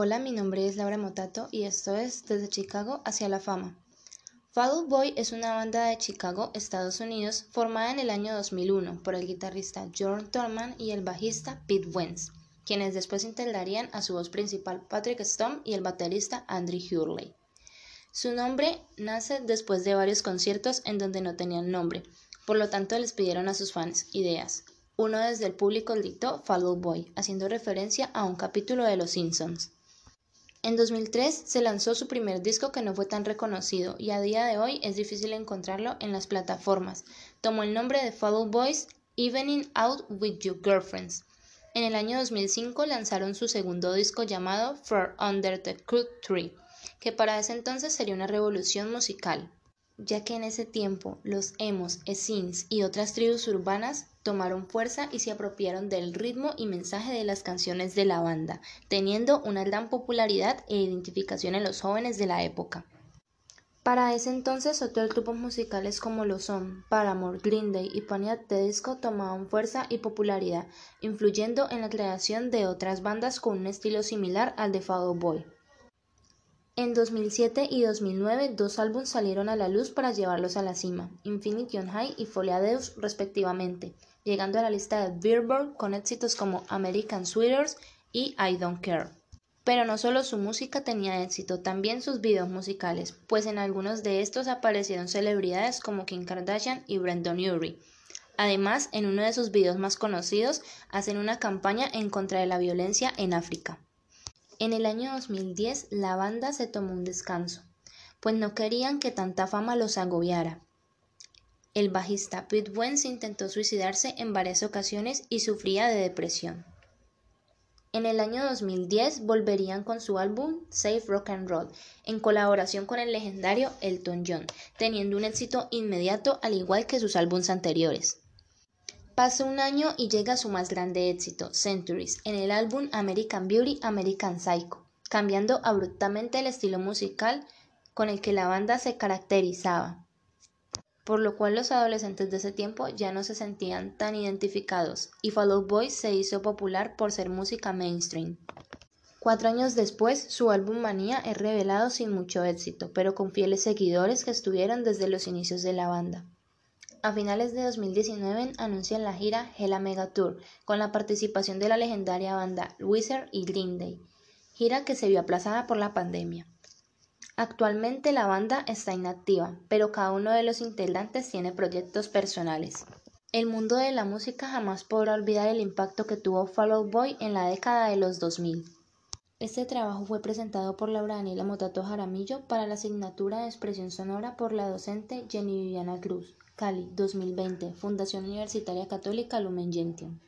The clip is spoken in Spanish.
Hola, mi nombre es Laura Motato y esto es Desde Chicago hacia la fama. Fall Boy es una banda de Chicago, Estados Unidos, formada en el año 2001 por el guitarrista Jordan Thorman y el bajista Pete Wentz, quienes después integrarían a su voz principal Patrick Stone y el baterista Andrew Hurley. Su nombre nace después de varios conciertos en donde no tenían nombre, por lo tanto les pidieron a sus fans ideas. Uno desde el público gritó Fall Boy, haciendo referencia a un capítulo de Los Simpsons. En 2003 se lanzó su primer disco que no fue tan reconocido y a día de hoy es difícil encontrarlo en las plataformas. Tomó el nombre de Fall Out Boys Evening Out with Your Girlfriends. En el año 2005 lanzaron su segundo disco llamado For Under the Crude Tree, que para ese entonces sería una revolución musical, ya que en ese tiempo los emos, esins y otras tribus urbanas tomaron fuerza y se apropiaron del ritmo y mensaje de las canciones de la banda, teniendo una gran popularidad e identificación en los jóvenes de la época. Para ese entonces otros grupos musicales como lo son Paramore, Green Day y Pony at Disco tomaban fuerza y popularidad, influyendo en la creación de otras bandas con un estilo similar al de Fall Boy. En 2007 y 2009 dos álbumes salieron a la luz para llevarlos a la cima, Infinity on High y Folia Deus respectivamente, llegando a la lista de Billboard con éxitos como American Sweaters y I Don't Care. Pero no solo su música tenía éxito, también sus videos musicales, pues en algunos de estos aparecieron celebridades como Kim Kardashian y Brandon Urie. Además, en uno de sus videos más conocidos, hacen una campaña en contra de la violencia en África. En el año 2010, la banda se tomó un descanso, pues no querían que tanta fama los agobiara. El bajista Pete Wentz intentó suicidarse en varias ocasiones y sufría de depresión. En el año 2010 volverían con su álbum Safe Rock and Roll, en colaboración con el legendario Elton John, teniendo un éxito inmediato al igual que sus álbumes anteriores. Pasa un año y llega su más grande éxito, Centuries, en el álbum American Beauty, American Psycho, cambiando abruptamente el estilo musical con el que la banda se caracterizaba por lo cual los adolescentes de ese tiempo ya no se sentían tan identificados y Fall Out Boy se hizo popular por ser música mainstream. Cuatro años después, su álbum Manía es revelado sin mucho éxito, pero con fieles seguidores que estuvieron desde los inicios de la banda. A finales de 2019 anuncian la gira Hella Mega Tour, con la participación de la legendaria banda Wizard y Green Day, gira que se vio aplazada por la pandemia. Actualmente la banda está inactiva, pero cada uno de los integrantes tiene proyectos personales. El mundo de la música jamás podrá olvidar el impacto que tuvo Fall Out Boy en la década de los 2000. Este trabajo fue presentado por Laura Daniela Motato Jaramillo para la asignatura de expresión sonora por la docente Jenny Viviana Cruz, Cali, 2020, Fundación Universitaria Católica Lumen Gentium.